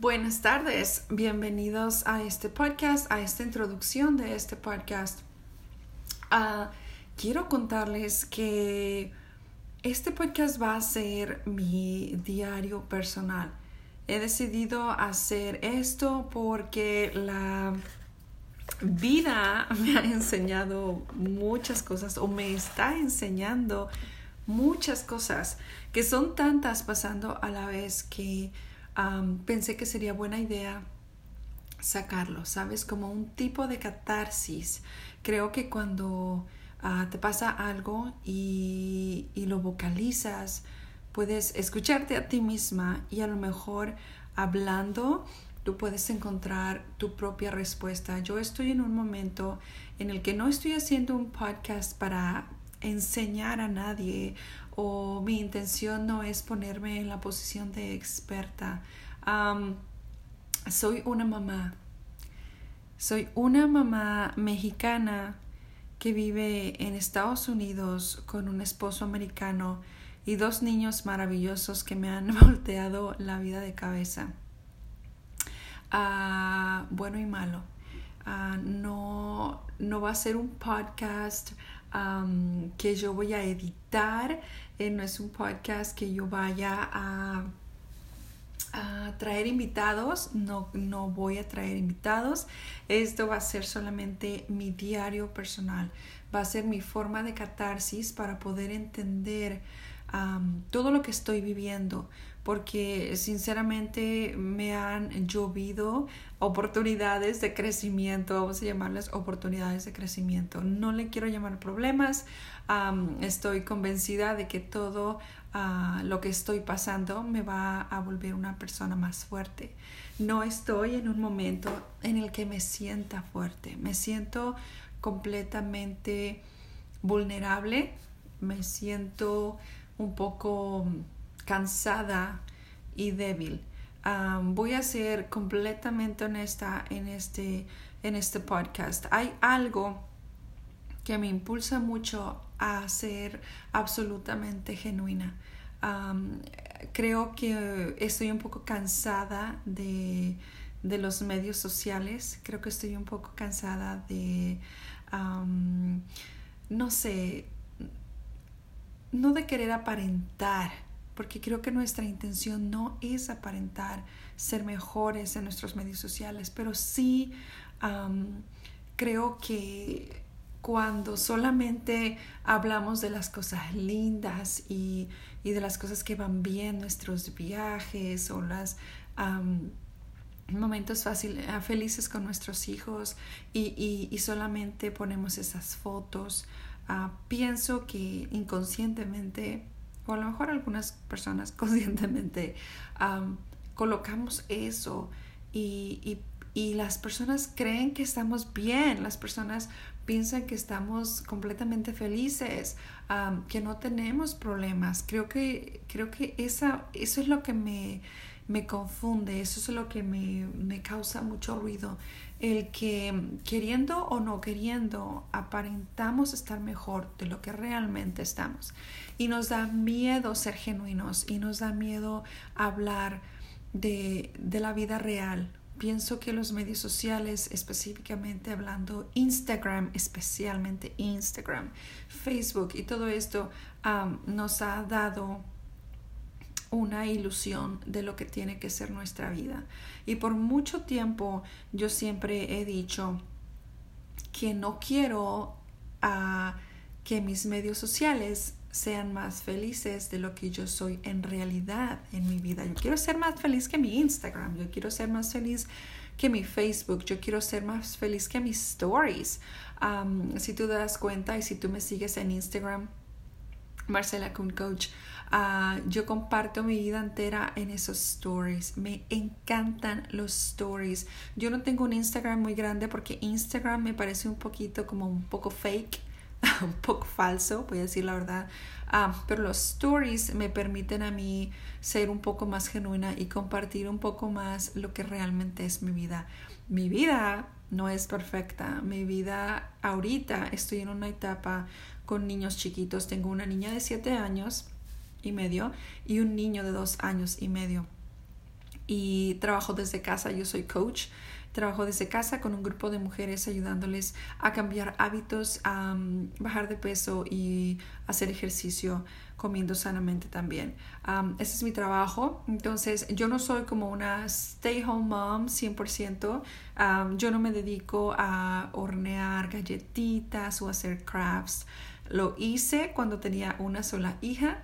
Buenas tardes, bienvenidos a este podcast, a esta introducción de este podcast. Uh, quiero contarles que este podcast va a ser mi diario personal. He decidido hacer esto porque la vida me ha enseñado muchas cosas o me está enseñando muchas cosas que son tantas pasando a la vez que pensé que sería buena idea sacarlo, ¿sabes? Como un tipo de catarsis. Creo que cuando ah, te pasa algo y, y lo vocalizas, puedes escucharte a ti misma y a lo mejor hablando tú puedes encontrar tu propia respuesta. Yo estoy en un momento en el que no estoy haciendo un podcast para enseñar a nadie o mi intención no es ponerme en la posición de experta. soy una mamá. Soy una mamá mexicana que vive en Estados Unidos con un esposo americano y dos niños maravillosos que me han volteado la vida de cabeza. Ah, bueno y malo. Ah, no, no va a ser un podcast que yo voy a editar. Eh, no es un podcast que yo vaya a, a traer invitados. No, no voy a traer invitados. Esto va a ser solamente mi diario personal. Va a ser mi forma de catarsis para poder entender todo lo que estoy viviendo porque sinceramente me han llovido oportunidades de crecimiento, vamos a llamarlas oportunidades de crecimiento. No le quiero llamar problemas, estoy convencida de que todo ah, lo que estoy pasando me va a volver una persona más fuerte. No estoy en un momento en el que me sienta fuerte, me siento completamente vulnerable, me siento un poco cansada y débil. voy a ser completamente honesta en este, en este podcast. Hay algo que me impulsa mucho a ser absolutamente genuina. creo que estoy un poco cansada de, de, los medios sociales. Creo que estoy un poco cansada de, no sé, no de querer aparentar, porque creo que nuestra intención no es aparentar ser mejores en nuestros medios sociales, pero sí creo que cuando solamente hablamos de las cosas lindas y, de las cosas que van bien, nuestros viajes o los momentos felices con nuestros hijos y solamente ponemos esas fotos, Ah, pienso que inconscientemente, o a lo mejor algunas personas conscientemente, colocamos eso y, las personas creen que estamos bien, las personas piensan que estamos completamente felices, que no tenemos problemas. Creo que, creo que esa, eso es lo que me, me confunde, eso es lo que me, me causa mucho ruido el que queriendo o no queriendo aparentamos estar mejor de lo que realmente estamos. Y nos da miedo ser genuinos y nos da miedo hablar de, de la vida real. Pienso que los medios sociales, específicamente hablando Instagram, especialmente Instagram, Facebook y todo esto, nos ha dado una ilusión de lo que tiene que ser nuestra vida. Y por mucho tiempo yo siempre he dicho que no quiero a que mis medios sociales sean más felices de lo que yo soy en realidad en mi vida. Yo quiero ser más feliz que mi Instagram, yo quiero ser más feliz que mi Facebook, yo quiero ser más feliz que mis stories. si tú te das cuenta y si tú me sigues en Instagram, Marcela Kun Coach, Ah, yo comparto mi vida entera en esos stories. Me encantan los stories. Yo no tengo un Instagram muy grande porque Instagram me parece un poquito como un poco fake, un poco falso, voy a decir la verdad. Ah, pero los stories me permiten a mí ser un poco más genuina y compartir un poco más lo que realmente es mi vida. Mi vida no es perfecta. Mi vida ahorita estoy en una etapa con niños chiquitos. Tengo una niña de 7 años y medio y un niño de dos años y medio. y trabajo desde casa, yo soy coach. Trabajo desde casa con un grupo de mujeres ayudándoles a cambiar hábitos, a bajar de peso y hacer ejercicio comiendo sanamente también. ese es mi trabajo. Entonces, yo no soy como una stay home mom 100%. yo no me dedico a hornear galletitas o hacer crafts. Lo hice cuando tenía una sola hija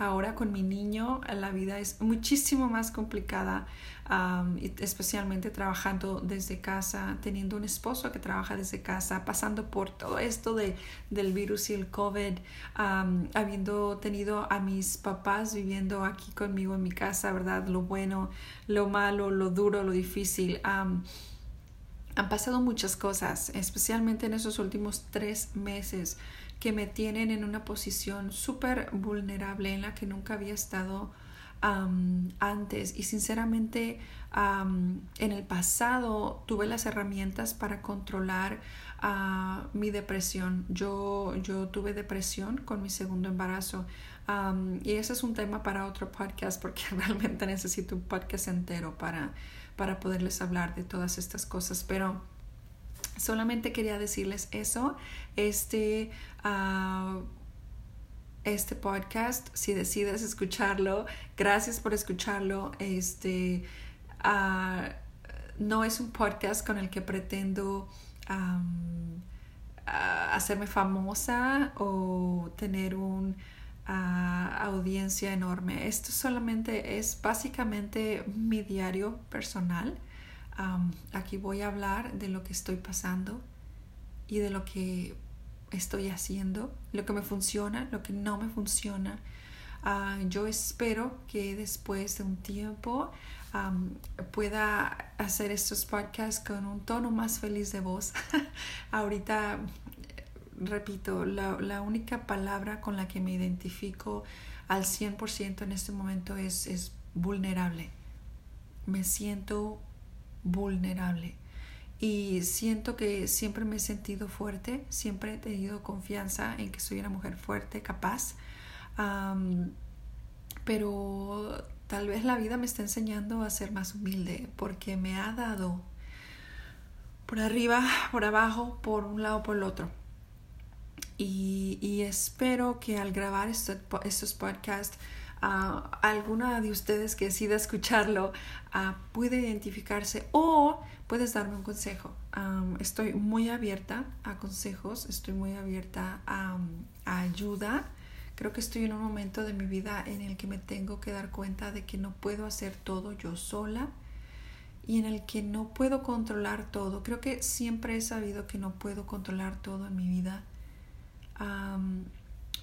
Ahora con mi niño la vida es muchísimo más complicada, especialmente trabajando desde casa, teniendo un esposo que trabaja desde casa, pasando por todo esto de, del virus y el COVID, habiendo tenido a mis papás viviendo aquí conmigo en mi casa, ¿verdad? Lo bueno, lo malo, lo duro, lo difícil. han pasado muchas cosas, especialmente en esos últimos tres meses que me tienen en una posición súper vulnerable en la que nunca había estado antes y sinceramente en el pasado tuve las herramientas para controlar uh, mi depresión. Yo, yo tuve depresión con mi segundo embarazo y ese es un tema para otro podcast porque realmente necesito un podcast entero para, para poderles hablar de todas estas cosas. Pero Solamente quería decirles eso. Este, uh, este podcast, si decides escucharlo, gracias por escucharlo. Este, uh, no es un podcast con el que pretendo um, hacerme famosa o tener una audiencia enorme. Esto solamente es básicamente mi diario personal aquí voy a hablar de lo que estoy pasando y de lo que estoy haciendo, lo que me funciona, lo que no me funciona. Ah, yo espero que después de un tiempo pueda hacer estos podcasts con un tono más feliz de voz. Ahorita, repito, la, la, única palabra con la que me identifico al 100% en este momento es, es vulnerable. Me siento vulnerable. Y siento que siempre me he sentido fuerte, siempre he tenido confianza en que soy una mujer fuerte, capaz. pero tal vez la vida me está enseñando a ser más humilde porque me ha dado por arriba, por abajo, por un lado, por el otro. Y, y espero que al grabar estos podcasts a alguna de ustedes que decida escucharlo puede identificarse o puedes darme un consejo. estoy muy abierta a consejos, estoy muy abierta a, ayuda. Creo que estoy en un momento de mi vida en el que me tengo que dar cuenta de que no puedo hacer todo yo sola y en el que no puedo controlar todo. Creo que siempre he sabido que no puedo controlar todo en mi vida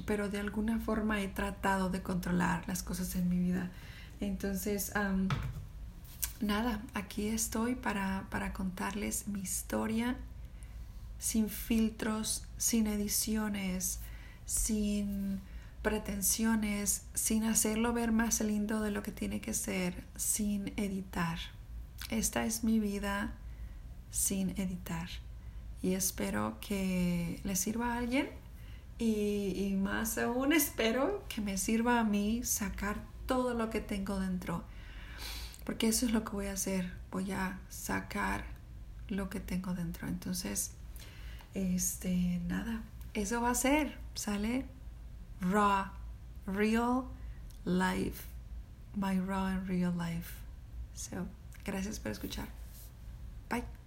pero de alguna forma he tratado de controlar las cosas en mi vida. Entonces, nada, aquí estoy para, para contarles mi historia sin filtros, sin ediciones, sin pretensiones, sin hacerlo ver más lindo de lo que tiene que ser, sin editar. Esta es mi vida sin editar y espero que le sirva a alguien y, más aún espero que me sirva a mí sacar todo lo que tengo dentro. Porque eso es lo que voy a hacer. Voy a sacar lo que tengo dentro. Entonces, este, nada, eso va a ser, ¿sale? Raw, real life. My raw and real life. So, gracias por escuchar. Bye.